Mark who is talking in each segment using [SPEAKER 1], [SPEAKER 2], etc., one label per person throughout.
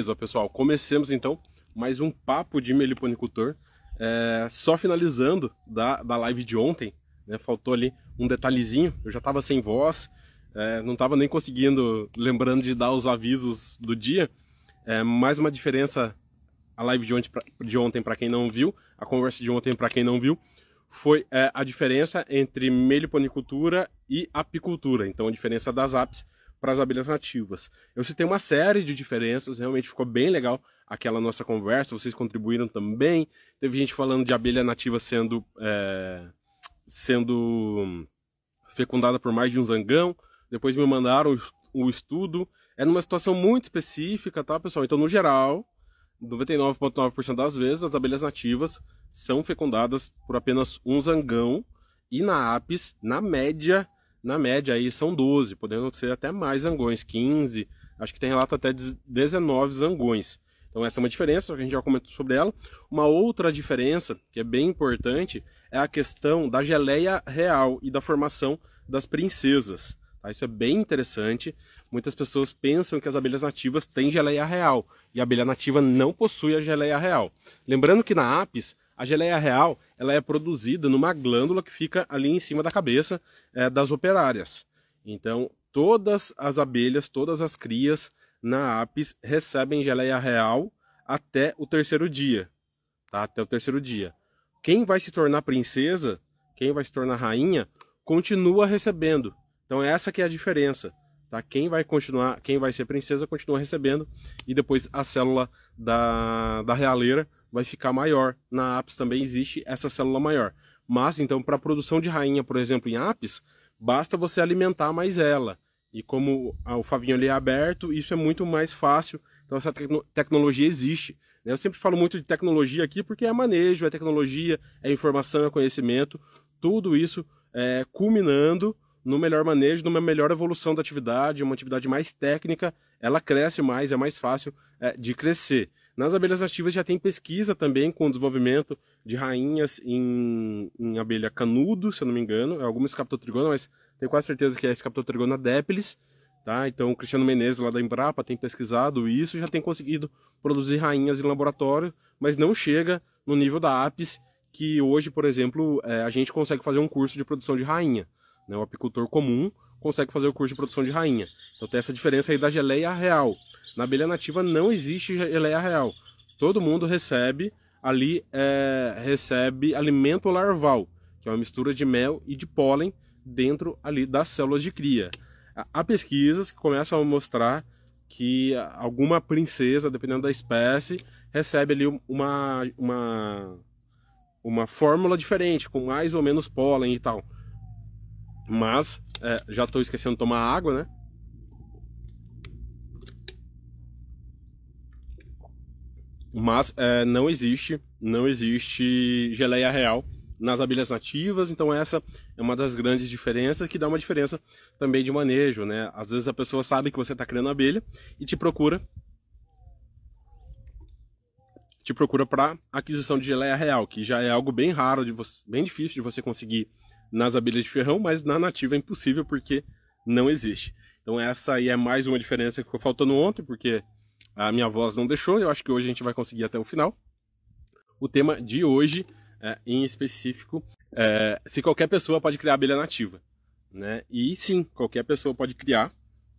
[SPEAKER 1] Beleza, pessoal, comecemos então mais um papo de meliponicultor. É, só finalizando da, da live de ontem, né, faltou ali um detalhezinho, eu já estava sem voz, é, não estava nem conseguindo, lembrando de dar os avisos do dia. É, mais uma diferença, a live de ontem, de ontem para quem não viu, a conversa de ontem para quem não viu, foi é, a diferença entre meliponicultura e apicultura. Então a diferença das apes para as abelhas nativas. Eu citei uma série de diferenças, realmente ficou bem legal aquela nossa conversa, vocês contribuíram também. Teve gente falando de abelha nativa sendo, é, sendo fecundada por mais de um zangão, depois me mandaram o, estudo. É numa situação muito específica, tá, pessoal? Então, no geral, 99,9% das vezes, as abelhas nativas são fecundadas por apenas um zangão, e na apis, na média, na média aí são 12, podendo ser até mais zangões, 15, acho que tem relato até 19 zangões. Então essa é uma diferença, a gente já comentou sobre ela. Uma outra diferença, que é bem importante, é a questão da geleia real e da formação das princesas. Tá? Isso é bem interessante. Muitas pessoas pensam que as abelhas nativas têm geleia real, e a abelha nativa não possui a geleia real. Lembrando que na apis, a geleia real ela é produzida numa glândula que fica ali em cima da cabeça é, das operárias. Então, todas as abelhas, todas as crias na apis recebem geleia real até o terceiro dia. Tá? Até o terceiro dia. Quem vai se tornar princesa, quem vai se tornar rainha, continua recebendo. Então essa que é a diferença. Tá? Quem vai continuar, quem vai ser princesa continua recebendo e depois a célula da, da realeira vai ficar maior. Na apis também existe essa célula maior. Mas, então, para a produção de rainha, por exemplo, em apis, basta você alimentar mais ela. E como o favinho ali é aberto, isso é muito mais fácil. Então, essa tecno tecnologia existe. Né? Eu sempre falo muito de tecnologia aqui porque é manejo, é tecnologia, é informação, é conhecimento. Tudo isso é, culminando no melhor manejo, numa melhor evolução da atividade, uma atividade mais técnica, ela cresce mais, é mais fácil é, de crescer. Nas abelhas ativas já tem pesquisa também com o desenvolvimento de rainhas em, em abelha canudo, se eu não me engano, é alguma escaptotrigona, mas tenho quase certeza que é a escaptotrigona depilis, tá? Então o Cristiano Menezes lá da Embrapa tem pesquisado isso já tem conseguido produzir rainhas em laboratório, mas não chega no nível da apis que hoje, por exemplo, é, a gente consegue fazer um curso de produção de rainha. Né? O apicultor comum consegue fazer o curso de produção de rainha. Então tem essa diferença aí da geleia real. Na abelha nativa não existe geleia real. Todo mundo recebe ali é, recebe alimento larval, que é uma mistura de mel e de pólen dentro ali das células de cria. Há pesquisas que começam a mostrar que alguma princesa, dependendo da espécie, recebe ali uma, uma, uma fórmula diferente, com mais ou menos pólen e tal. Mas, é, já estou esquecendo de tomar água, né? Mas é, não existe, não existe geleia real nas abelhas nativas, então essa é uma das grandes diferenças que dá uma diferença também de manejo, né? Às vezes a pessoa sabe que você está criando abelha e te procura te procura para aquisição de geleia real, que já é algo bem raro, de você, bem difícil de você conseguir nas abelhas de ferrão, mas na nativa é impossível porque não existe. Então essa aí é mais uma diferença que ficou faltando ontem, porque a minha voz não deixou, eu acho que hoje a gente vai conseguir até o final. O tema de hoje, é, em específico, é se qualquer pessoa pode criar abelha nativa. Né? E sim, qualquer pessoa pode criar,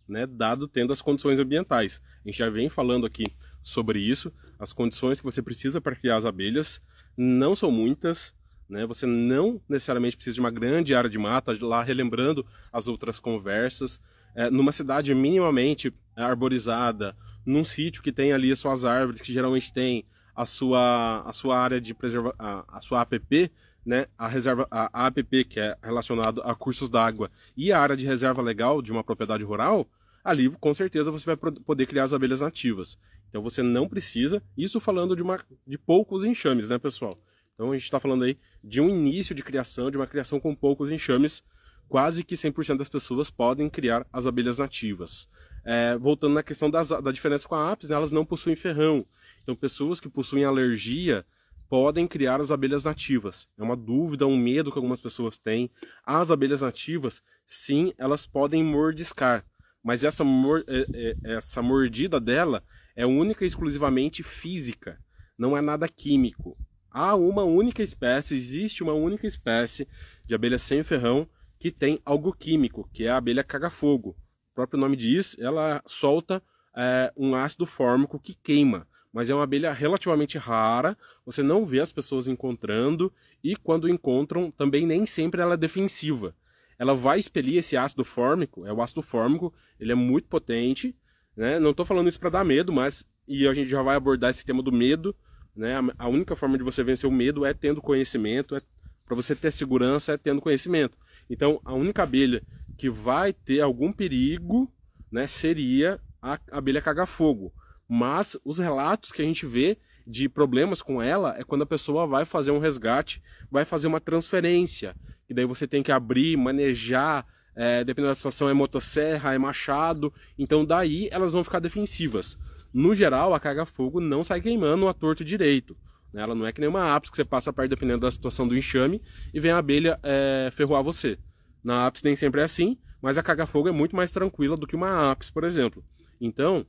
[SPEAKER 1] né, dado tendo as condições ambientais. A gente já vem falando aqui sobre isso. As condições que você precisa para criar as abelhas não são muitas. Né? Você não necessariamente precisa de uma grande área de mata, lá relembrando as outras conversas. É, numa cidade minimamente arborizada, num sítio que tem ali as suas árvores, que geralmente tem a sua, a sua área de preserva a, a sua APP, né, a reserva a, APP que é relacionado a cursos d'água e a área de reserva legal de uma propriedade rural, ali com certeza você vai poder criar as abelhas nativas. Então você não precisa, isso falando de, uma, de poucos enxames, né, pessoal? Então a gente está falando aí de um início de criação, de uma criação com poucos enxames, quase que 100% das pessoas podem criar as abelhas nativas. É, voltando na questão das, da diferença com a apis, né, elas não possuem ferrão. Então, pessoas que possuem alergia podem criar as abelhas nativas. É uma dúvida, um medo que algumas pessoas têm. As abelhas nativas, sim, elas podem mordiscar. Mas essa, mor é, é, essa mordida dela é única e exclusivamente física, não é nada químico. Há uma única espécie, existe uma única espécie de abelha sem ferrão que tem algo químico, que é a abelha caga-fogo. O próprio nome diz, ela solta é, um ácido fórmico que queima, mas é uma abelha relativamente rara, você não vê as pessoas encontrando, e quando encontram, também nem sempre ela é defensiva. Ela vai expelir esse ácido fórmico, é o ácido fórmico, ele é muito potente, né? Não estou falando isso para dar medo, mas e a gente já vai abordar esse tema do medo, né? A única forma de você vencer o medo é tendo conhecimento, é para você ter segurança é tendo conhecimento. Então, a única abelha que vai ter algum perigo, né, seria a abelha caga-fogo. Mas os relatos que a gente vê de problemas com ela é quando a pessoa vai fazer um resgate, vai fazer uma transferência, e daí você tem que abrir, manejar, é, dependendo da situação é motosserra, é machado, então daí elas vão ficar defensivas. No geral, a carga-fogo não sai queimando a torto direito. Né? Ela não é que nem uma apis que você passa perto dependendo da situação do enxame e vem a abelha é, ferroar você. Na apis nem sempre é assim, mas a carga-fogo é muito mais tranquila do que uma apis, por exemplo. Então,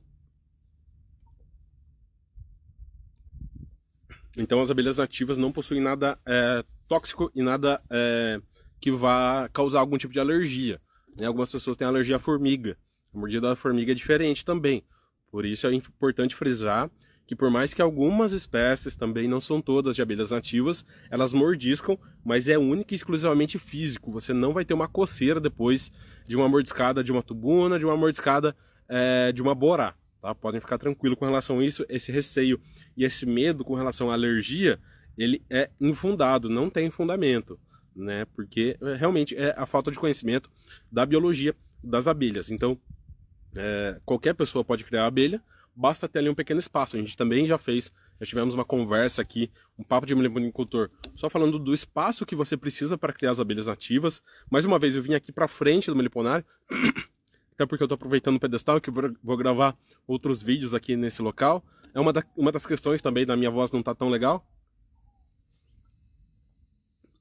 [SPEAKER 1] então as abelhas nativas não possuem nada é, tóxico e nada é, que vá causar algum tipo de alergia. Né? Algumas pessoas têm alergia à formiga. A mordida da formiga é diferente também. Por isso é importante frisar que por mais que algumas espécies, também não são todas de abelhas nativas, elas mordiscam, mas é única e exclusivamente físico. Você não vai ter uma coceira depois de uma mordiscada de uma tubuna, de uma mordiscada é, de uma borá. Tá? Podem ficar tranquilo com relação a isso. Esse receio e esse medo com relação à alergia, ele é infundado, não tem fundamento. Né? Porque é, realmente é a falta de conhecimento da biologia das abelhas. Então, é, qualquer pessoa pode criar abelha, basta ter ali um pequeno espaço. A gente também já fez, já tivemos uma conversa aqui, um papo de meliponicultor, só falando do espaço que você precisa para criar as abelhas nativas. Mais uma vez, eu vim aqui para frente do meliponário, até porque eu estou aproveitando o pedestal, que vou gravar outros vídeos aqui nesse local. É uma, da, uma das questões também da minha voz não tá tão legal.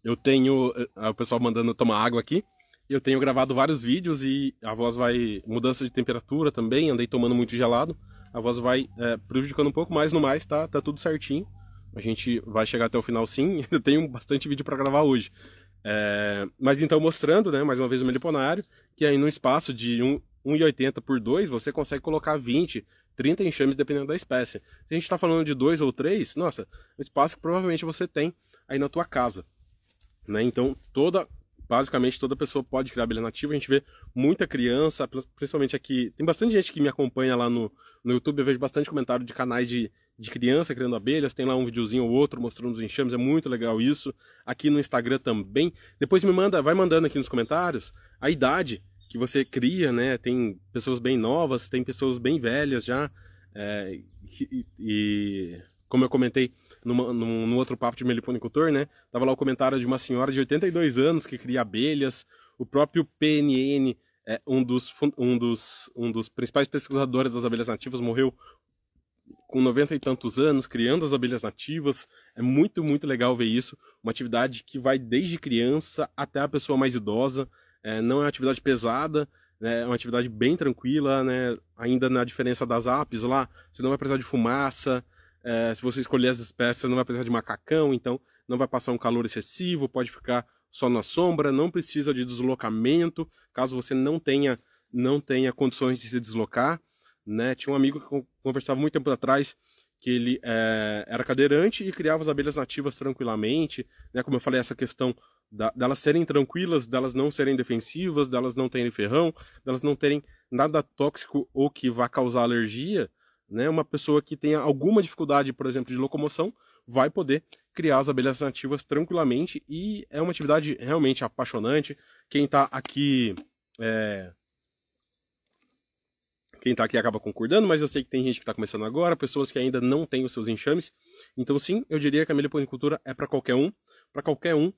[SPEAKER 1] Eu tenho eh, o pessoal mandando tomar água aqui. Eu tenho gravado vários vídeos e a voz vai mudança de temperatura também, andei tomando muito gelado a voz vai é, prejudicando um pouco, mas no mais tá, tá tudo certinho. A gente vai chegar até o final sim, ainda tenho bastante vídeo para gravar hoje. É, mas então mostrando, né, mais uma vez o meliponário, que aí no espaço de 1,80 por 2 você consegue colocar 20, 30 enxames dependendo da espécie. Se a gente está falando de dois ou três, nossa, o espaço que provavelmente você tem aí na tua casa. Né? Então toda basicamente toda pessoa pode criar abelha nativa. A gente vê muita criança, principalmente aqui. Tem bastante gente que me acompanha lá no, no YouTube. Eu vejo bastante comentário de canais de, de criança criando abelhas. Tem lá um videozinho ou outro mostrando os enxames. É muito legal isso. Aqui no Instagram também. Depois me manda, vai mandando aqui nos comentários a idade que você cria, né? Tem pessoas bem novas, tem pessoas bem velhas já. É, e, e como eu comentei numa, num, num, outro papo de meliponicultor, né? Tava lá o comentário de uma senhora de 82 anos que cria abelhas. O próprio PNN, é, um, dos, um, dos, um dos principais pesquisadores das abelhas nativas, morreu com 90 e tantos anos, criando as abelhas nativas. É muito, muito legal ver isso. Uma atividade que vai desde criança até a pessoa mais idosa. É, não é uma atividade pesada, né? é uma atividade bem tranquila, né? ainda na diferença das apes lá, você não vai precisar de fumaça, é, se você escolher as espécies, não vai precisar de macacão, então não vai passar um calor excessivo, pode ficar só na sombra, não precisa de deslocamento, caso você não tenha, não tenha condições de se deslocar. Né? Tinha um amigo que conversava muito tempo atrás que ele é, era cadeirante e criava as abelhas nativas tranquilamente, né? Como eu falei, essa questão da, delas serem tranquilas, delas não serem defensivas, delas não terem ferrão, delas não terem nada tóxico ou que vá causar alergia, né, uma pessoa que tenha alguma dificuldade, por exemplo, de locomoção, vai poder criar as abelhas nativas tranquilamente e é uma atividade realmente apaixonante. Quem está aqui é... quem está aqui acaba concordando, mas eu sei que tem gente que está começando agora, pessoas que ainda não têm os seus enxames. Então sim, eu diria que a meliponicultura é para qualquer um, para qualquer um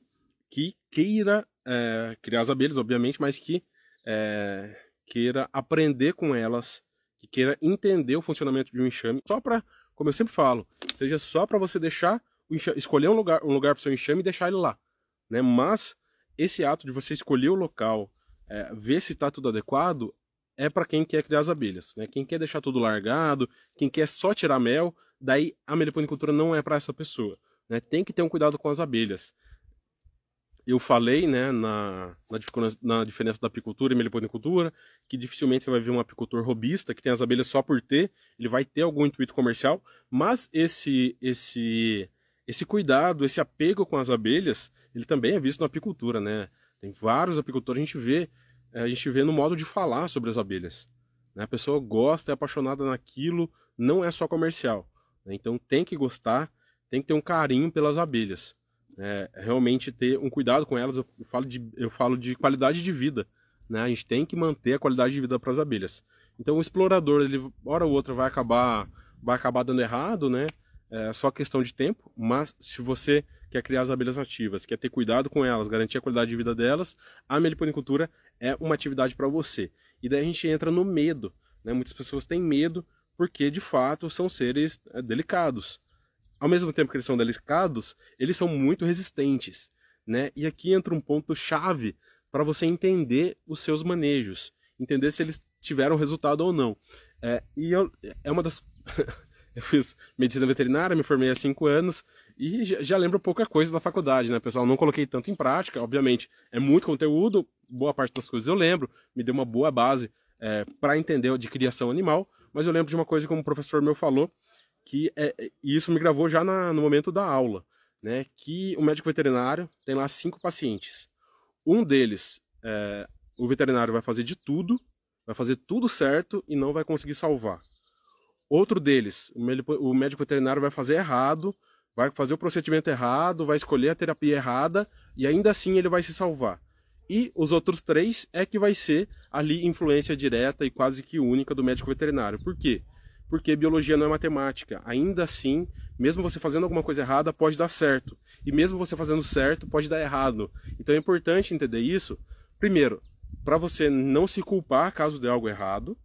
[SPEAKER 1] que queira é, criar as abelhas, obviamente, mas que é, queira aprender com elas que queira entender o funcionamento de um enxame, só para, como eu sempre falo, seja só para você deixar enxame, escolher um lugar, um lugar para seu enxame e deixar ele lá, né? Mas esse ato de você escolher o local, é, ver se está tudo adequado, é para quem quer criar as abelhas, né? Quem quer deixar tudo largado, quem quer só tirar mel, daí a meliponicultura não é para essa pessoa, né? Tem que ter um cuidado com as abelhas. Eu falei, né, na, na, diferença da apicultura e meliponicultura, que dificilmente você vai ver um apicultor robista que tem as abelhas só por ter, ele vai ter algum intuito comercial, mas esse esse esse cuidado, esse apego com as abelhas, ele também é visto na apicultura, né? Tem vários apicultores, a gente vê, é, a gente vê no modo de falar sobre as abelhas. Né? A pessoa gosta, é apaixonada naquilo, não é só comercial. Né? Então tem que gostar, tem que ter um carinho pelas abelhas. É, realmente ter um cuidado com elas. Eu falo de, eu falo de qualidade de vida. Né? A gente tem que manter a qualidade de vida para as abelhas. Então o explorador, ele hora ou outra vai acabar, vai acabar dando errado, né? É só questão de tempo, mas se você quer criar as abelhas nativas, quer ter cuidado com elas, garantir a qualidade de vida delas, a meliponicultura é uma atividade para você. E daí a gente entra no medo. Né? Muitas pessoas têm medo porque, de fato, são seres é, delicados. Ao mesmo tempo que eles são delicados, eles são muito resistentes. Né? E aqui entra um ponto chave para você entender os seus manejos, entender se eles tiveram resultado ou não. É, e eu, é uma das Eu fiz medicina veterinária, me formei há cinco anos e já, lembro pouca coisa da faculdade, né, pessoal? Não coloquei tanto em prática, obviamente. É muito conteúdo, boa parte das coisas eu lembro, me deu uma boa base é, para entender de criação animal, mas eu lembro de uma coisa que um professor meu falou, que é, e isso me gravou já na, no momento da aula, né? Que o médico veterinário tem lá cinco pacientes. Um deles, é, o veterinário vai fazer de tudo, vai fazer tudo certo e não vai conseguir salvar. Outro deles, o médico veterinário vai fazer errado, vai fazer o procedimento errado, vai escolher a terapia errada e ainda assim ele vai se salvar. E os outros três é que vai ser ali influência direta e quase que única do médico veterinário. Por quê? Porque biologia não é matemática. Ainda assim, mesmo você fazendo alguma coisa errada, pode dar certo. E mesmo você fazendo certo, pode dar errado. Então é importante entender isso. Primeiro, para você não se culpar caso dê algo errado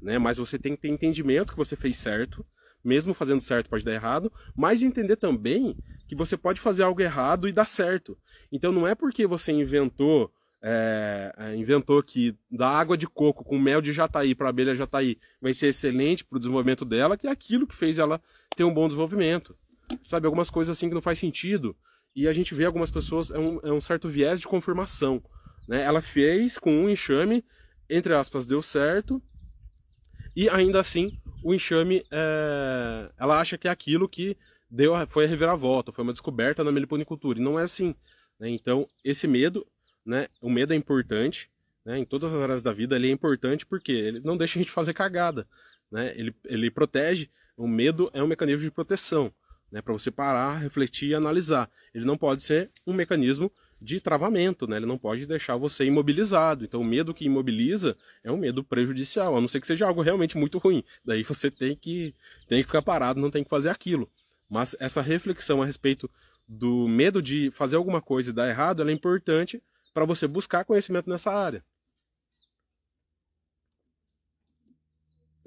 [SPEAKER 1] né? Mas você tem que ter entendimento que você fez certo, mesmo fazendo certo pode dar errado, mas entender também que você pode fazer algo errado e dar certo. Então não é porque você inventou é, é inventou que da água de coco com mel de jataí para abelha jataí vai ser excelente para o desenvolvimento dela, que é aquilo que fez ela ter um bom desenvolvimento. Sabe, algumas coisas assim que não faz sentido. E a gente vê algumas pessoas, é um, é um certo viés de confirmação. Né? Ela fez com um enxame, entre aspas, deu certo, e ainda assim, o enxame, é... ela acha que é aquilo que deu, foi a reviravolta, foi uma descoberta na meliponicultura. E não é assim. Né? Então, esse medo, né? o medo é importante, né? em todas as áreas da vida ele é importante porque ele não deixa a gente fazer cagada. Né? Ele, ele protege, o medo é um mecanismo de proteção, né? para você parar, refletir e analisar. Ele não pode ser um mecanismo de travamento, né? Ele não pode deixar você imobilizado. Então, o medo que imobiliza é um medo prejudicial, a não ser que seja algo realmente muito ruim. Daí você tem que, tem que ficar parado, não tem que fazer aquilo. Mas essa reflexão a respeito do medo de fazer alguma coisa e dar errado, é importante para você buscar conhecimento nessa área.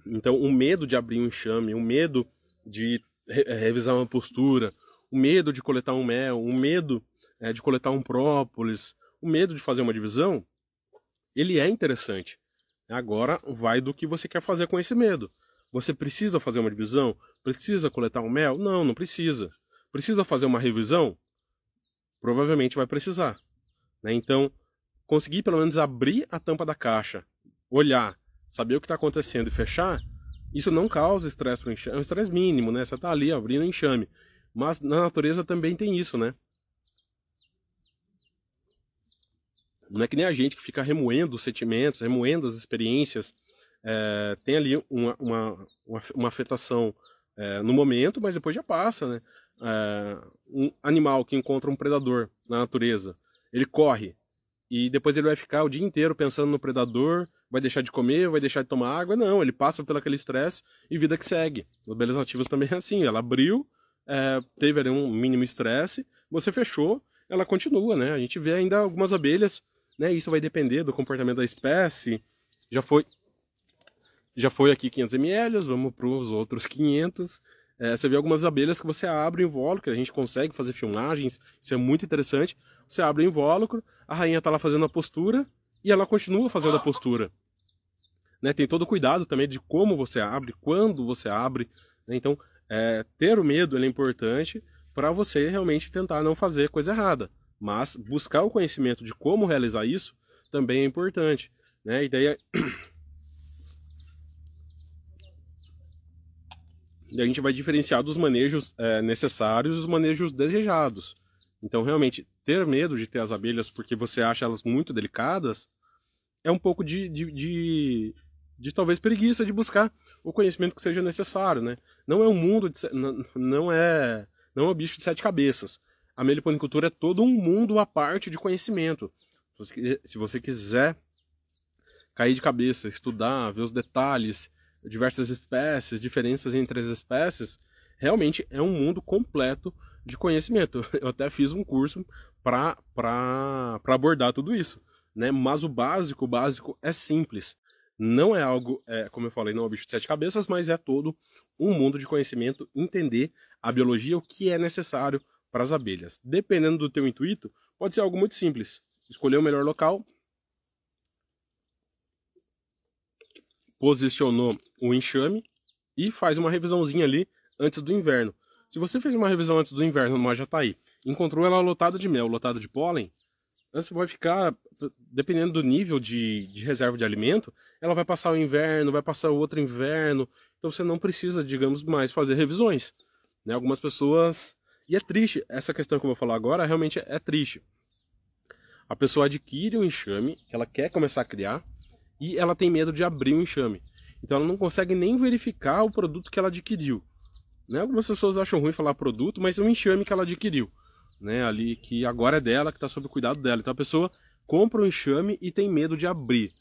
[SPEAKER 1] Então, o medo de abrir um enxame, o medo de revisar uma postura, o medo de coletar um mel, o medo é, de coletar um própolis, o medo de fazer uma divisão, ele é interessante. Agora vai do que você quer fazer com esse medo. Você precisa fazer uma divisão? Precisa coletar um mel? Não, não precisa. Precisa fazer uma revisão? Provavelmente vai precisar. Né? Então, conseguir pelo menos abrir a tampa da caixa, olhar, saber o que está acontecendo e fechar, isso não causa estresse para o enxame. É um estresse mínimo, né? Você está ali abrindo enxame. Mas na natureza também tem isso, né? Não é que nem a gente que fica remoendo os sentimentos, remoendo as experiências. É, tem ali uma, uma, uma, afetação é, no momento, mas depois já passa, né? É, um animal que encontra um predador na natureza, ele corre e depois ele vai ficar o dia inteiro pensando no predador, vai deixar de comer, vai deixar de tomar água. Não, ele passa pelo aquele estresse e vida que segue. Os belas nativas também é assim, ela abriu, é, teve ali um mínimo estresse, você fechou, ela continua, né? A gente vê ainda algumas abelhas né? Isso vai depender do comportamento da espécie. Já foi já foi aqui 500 ml, vamos para os outros 500. É, você vê algumas abelhas que você abre o invólucro, a gente consegue fazer filmagens, isso é muito interessante. Você abre o invólucro, a rainha está lá fazendo a postura e ela continua fazendo a postura. né? Tem todo o cuidado também de como você abre, quando você abre. Né? Então, é, ter o medo é importante para você realmente tentar não fazer coisa errada. Mas buscar o conhecimento de como realizar isso também é importante. Né? E daí E a gente vai diferenciar dos manejos é, necessários e os manejos desejados. Então, realmente, ter medo de ter as abelhas porque você acha elas muito delicadas é um pouco de, de, de, de talvez preguiça de buscar o conhecimento que seja necessário, né? Não é um mundo, de, não, não é não é um bicho de sete cabeças. A meliponicultura é todo um mundo à parte de conhecimento. Se você quiser cair de cabeça, estudar, ver os detalhes, diversas espécies, diferenças entre as espécies, realmente é um mundo completo de conhecimento. Eu até fiz um curso para abordar tudo isso. Né? Mas o básico, o básico é simples. Não é algo, é, como eu falei, não é um bicho de sete cabeças, mas é todo um mundo de conhecimento, entender a biologia, o que é necessário para as abelhas. Dependendo do teu intuito, pode ser algo muito simples. Escolher o melhor local, posicionou o enxame e faz uma revisãozinha ali antes do inverno. Se você fez uma revisão antes do inverno numa jataí, encontrou ela lotada de mel, lotada de pólen, você vai ficar, dependendo do nível de, de reserva de alimento, ela vai passar o inverno, vai passar o outro inverno, então você não precisa, digamos, mais fazer revisões. Né? Algumas pessoas. E é triste, essa questão que eu vou falar agora realmente é triste. A pessoa adquire um enxame, ela quer começar a criar, e ela tem medo de abrir o enxame. Então ela não consegue nem verificar o produto que ela adquiriu. Né? Algumas pessoas acham ruim falar produto, mas é um enxame que ela adquiriu. Né? Ali que agora é dela, que está sob o cuidado dela. Então a pessoa compra um enxame e tem medo de abrir.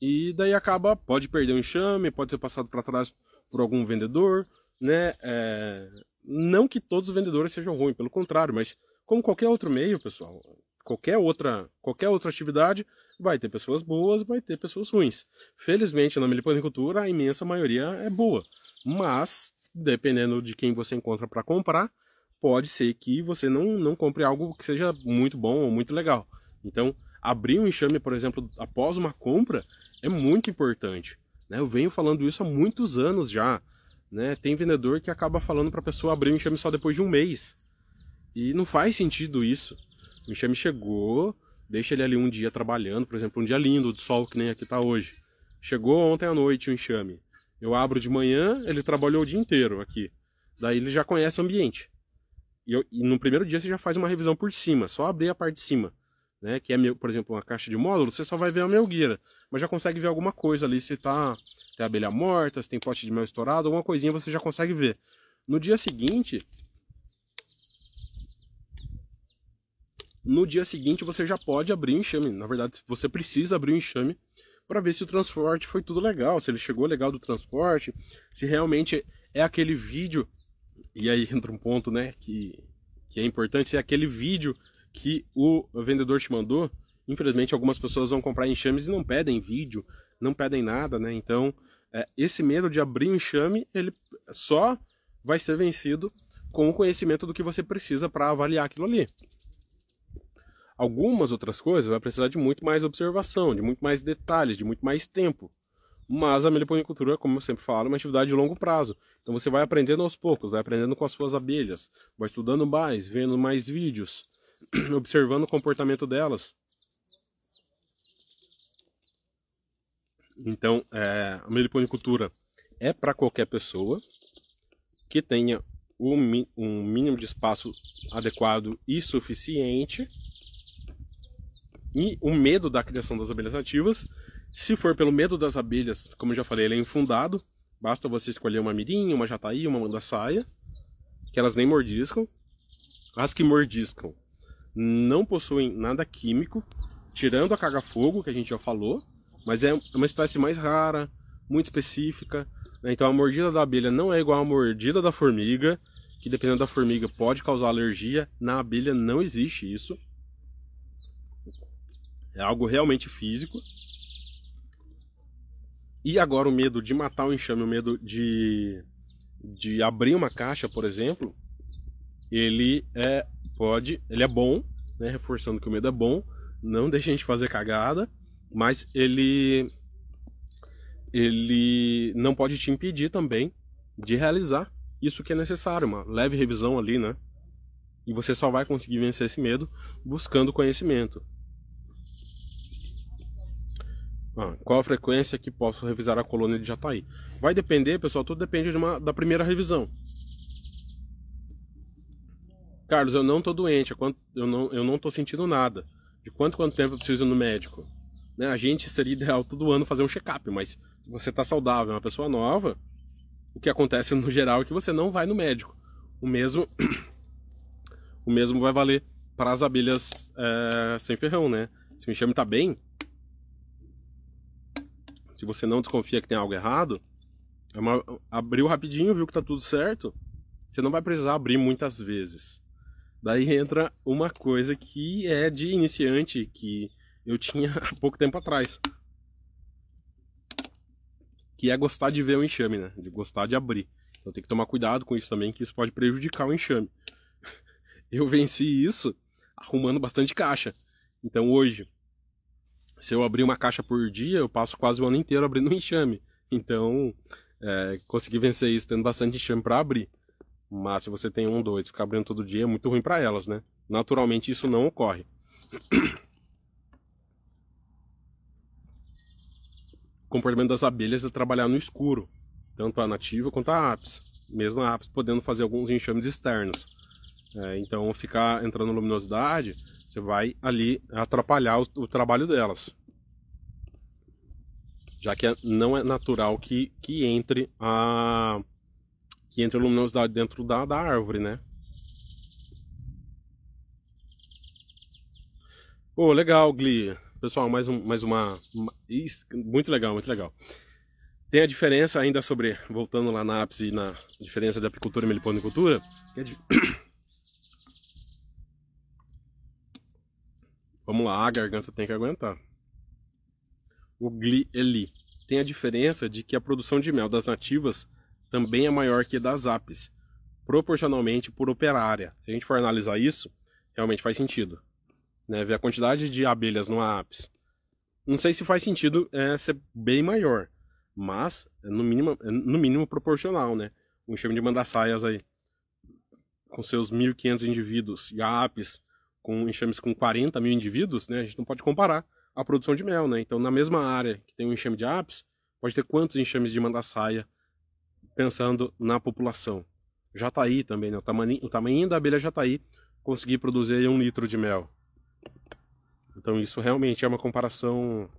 [SPEAKER 1] E daí acaba, pode perder o enxame, pode ser passado para trás por algum vendedor, né? É... Não que todos os vendedores sejam ruins, pelo contrário, mas como qualquer outro meio, pessoal, qualquer outra, qualquer outra atividade, vai ter pessoas boas, vai ter pessoas ruins. Felizmente, na meliponicultura, a imensa maioria é boa. Mas, dependendo de quem você encontra para comprar, pode ser que você não, não compre algo que seja muito bom ou muito legal. Então, abrir um enxame, por exemplo, após uma compra, é muito importante. Né? Eu venho falando isso há muitos anos já. Né? Tem vendedor que acaba falando para a pessoa abrir um enxame só depois de um mês. E não faz sentido isso. O enxame chegou, deixa ele ali um dia trabalhando, por exemplo, um dia lindo de sol que nem aqui está hoje. Chegou ontem à noite o enxame. Eu abro de manhã, ele trabalhou o dia inteiro aqui. Daí ele já conhece o ambiente. E, eu, e no primeiro dia você já faz uma revisão por cima, só abrir a parte de cima. Né, que é, por exemplo, uma caixa de módulo, você só vai ver a melgueira, mas já consegue ver alguma coisa ali, se tá, tem abelha morta, se tem pote de mel estourado, alguma coisinha você já consegue ver. No dia seguinte, no dia seguinte você já pode abrir o enxame. Na verdade, você precisa abrir o enxame para ver se o transporte foi tudo legal, se ele chegou legal do transporte, se realmente é aquele vídeo. E aí entra um ponto, né, que, que é importante, se é aquele vídeo que o vendedor te mandou. Infelizmente, algumas pessoas vão comprar enxames e não pedem vídeo, não pedem nada, né? Então, é, esse medo de abrir um enxame, ele só vai ser vencido com o conhecimento do que você precisa para avaliar aquilo ali. Algumas outras coisas vai precisar de muito mais observação, de muito mais detalhes, de muito mais tempo. Mas a meliponicultura, como eu sempre falo, é uma atividade de longo prazo. Então você vai aprendendo aos poucos, vai aprendendo com as suas abelhas, vai estudando mais, vendo mais vídeos, observando o comportamento delas. Então, é, a meliponicultura é para qualquer pessoa que tenha um, um mínimo de espaço adequado e suficiente e o medo da criação das abelhas nativas. Se for pelo medo das abelhas, como eu já falei, ele é infundado. Basta você escolher uma mirim, uma jataí, uma mandaçaia, que elas nem mordiscam. As que mordiscam não possuem nada químico, tirando a caga-fogo, que a gente já falou, mas é uma espécie mais rara, muito específica. Né? Então a mordida da abelha não é igual à mordida da formiga, que dependendo da formiga pode causar alergia. Na abelha não existe isso. É algo realmente físico. E agora o medo de matar o enxame, o medo de, de abrir uma caixa, por exemplo, ele é pode, ele é bom, né, reforçando que o medo é bom, não deixa a gente fazer cagada, mas ele ele não pode te impedir também de realizar isso que é necessário, uma leve revisão ali, né? E você só vai conseguir vencer esse medo buscando conhecimento. Ah, qual a frequência que posso revisar a colônia de Jataí? Vai depender, pessoal, tudo depende de uma, da primeira revisão. Carlos, eu não estou doente, eu não, eu não tô sentindo nada. De quanto quanto tempo eu preciso ir no médico? Né? A gente seria ideal todo ano fazer um check-up, mas se você está saudável, é uma pessoa nova, o que acontece no geral é que você não vai no médico. O mesmo, o mesmo vai valer para as abelhas é, sem ferrão, né? Se o enxame está bem, se você não desconfia que tem algo errado, é uma, abriu rapidinho, viu que está tudo certo, você não vai precisar abrir muitas vezes. Daí entra uma coisa que é de iniciante, que eu tinha há pouco tempo atrás. Que é gostar de ver o enxame, né? De gostar de abrir. Então tem que tomar cuidado com isso também, que isso pode prejudicar o enxame. Eu venci isso arrumando bastante caixa. Então hoje, se eu abrir uma caixa por dia, eu passo quase o ano inteiro abrindo um enxame. Então, é, consegui vencer isso tendo bastante enxame para abrir. Mas se você tem um, dois, ficar abrindo todo dia é muito ruim para elas, né? Naturalmente isso não ocorre. O comportamento das abelhas é trabalhar no escuro, tanto a nativa quanto a apis. Mesmo a apis podendo fazer alguns enxames externos. É, então ficar entrando luminosidade, você vai ali atrapalhar o, o trabalho delas. Já que é, não é natural que, que entre a que entre a luminosidade dentro da, da árvore, né? Pô, legal, Gli. Pessoal, mais, um, mais uma, uma. Muito legal, muito legal. Tem a diferença ainda sobre. Voltando lá na ápice na diferença de apicultura e meliponicultura. Que é Vamos lá, a garganta tem que aguentar. O Gli Eli. Tem a diferença de que a produção de mel das nativas também é maior que das apes, proporcionalmente por operária. Se a gente for analisar isso, realmente faz sentido. Né? Ver a quantidade de abelhas numa apis. Não sei se faz sentido é, ser bem maior, mas é no mínimo, é no mínimo proporcional, né? Um enxame de mandaçaias aí, com seus 1.500 indivíduos, e a apis com enxames com 40 mil indivíduos, né? A gente não pode comparar a produção de mel, né? Então, na mesma área que tem um enxame de apis, pode ter quantos enxames de mandaçaia pensando na população. Jataí também, né? o, tamanho, o tamanho da abelha Jataí conseguir produzir um litro de mel. Então isso realmente é uma comparação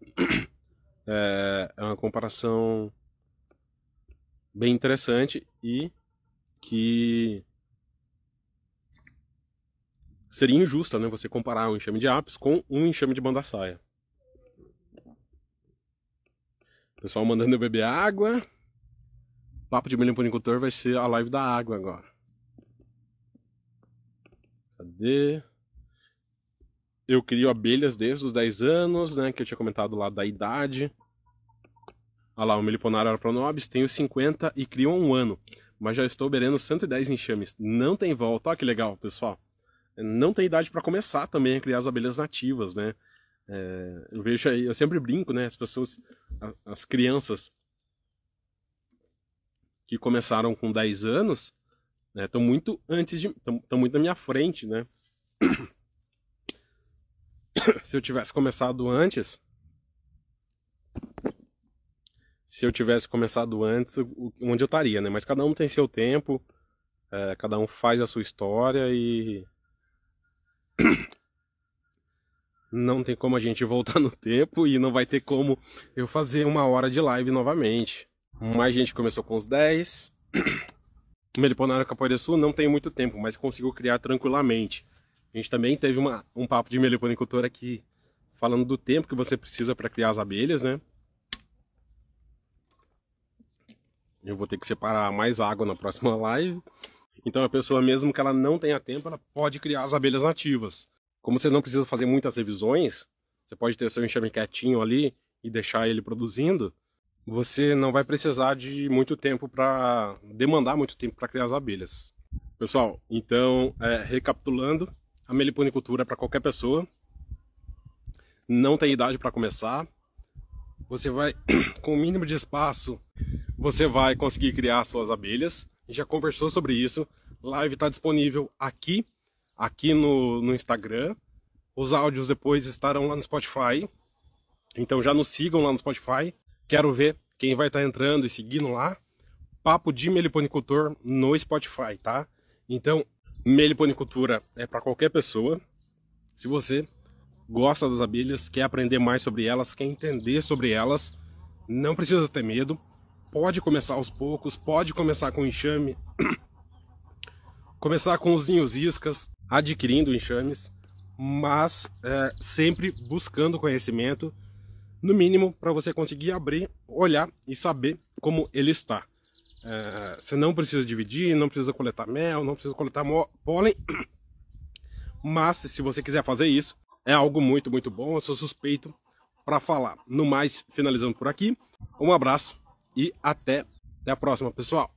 [SPEAKER 1] é, é uma comparação bem interessante e que seria injusta, né? Você comparar um enxame de apis com um enxame de banda-saia. Pessoal mandando eu beber água. Papo de milho vai ser a live da água agora. Cadê? Eu crio abelhas desde os 10 anos, né? Que eu tinha comentado lá da idade. Olha lá, o Meliponário pronobis, tenho 50 e crio há um ano. Mas já estou beberando 110 enxames. Não tem volta. Olha que legal, pessoal. Não tem idade para começar também a criar as abelhas nativas, né? É, eu vejo aí, eu sempre brinco, né? As pessoas, as crianças que começaram com 10 anos estão né, muito antes de. estão muito na minha frente, né? Se eu tivesse começado antes. Se eu tivesse começado antes, onde eu estaria, né? Mas cada um tem seu tempo, é, cada um faz a sua história e. Não tem como a gente voltar no tempo e não vai ter como eu fazer uma hora de live novamente. Mais gente começou com os 10. O Meliponário Capoeira Sul não tem muito tempo, mas conseguiu criar tranquilamente. A gente também teve uma, um papo de meliponicultor aqui, falando do tempo que você precisa para criar as abelhas, né? Eu vou ter que separar mais água na próxima live. Então a pessoa, mesmo que ela não tenha tempo, ela pode criar as abelhas nativas. Como você não precisa fazer muitas revisões, você pode ter seu enxame quietinho ali e deixar ele produzindo você não vai precisar de muito tempo para demandar muito tempo para criar as abelhas. Pessoal, então, é, recapitulando, a meliponicultura é para qualquer pessoa. Não tem idade para começar. Você vai, com o mínimo de espaço, você vai conseguir criar suas abelhas. Já conversou sobre isso. Live está disponível aqui, aqui no, no Instagram. Os áudios depois estarão lá no Spotify. Então já nos sigam lá no Spotify. Quero ver quem vai estar tá entrando e seguindo lá. Papo de meliponicultor no Spotify, tá? Então, meliponicultura é para qualquer pessoa. Se você gosta das abelhas, quer aprender mais sobre elas, quer entender sobre elas, não precisa ter medo. Pode começar aos poucos, pode começar com enxame, começar com os ninhos iscas, adquirindo enxames, mas é, sempre buscando conhecimento, no mínimo para você conseguir abrir, olhar e saber como ele está. É, você não precisa dividir, não precisa coletar mel, não precisa coletar pólen, mas se você quiser fazer isso, é algo muito, muito bom. Eu sou suspeito para falar. No mais, finalizando por aqui, um abraço e até, até a próxima, pessoal.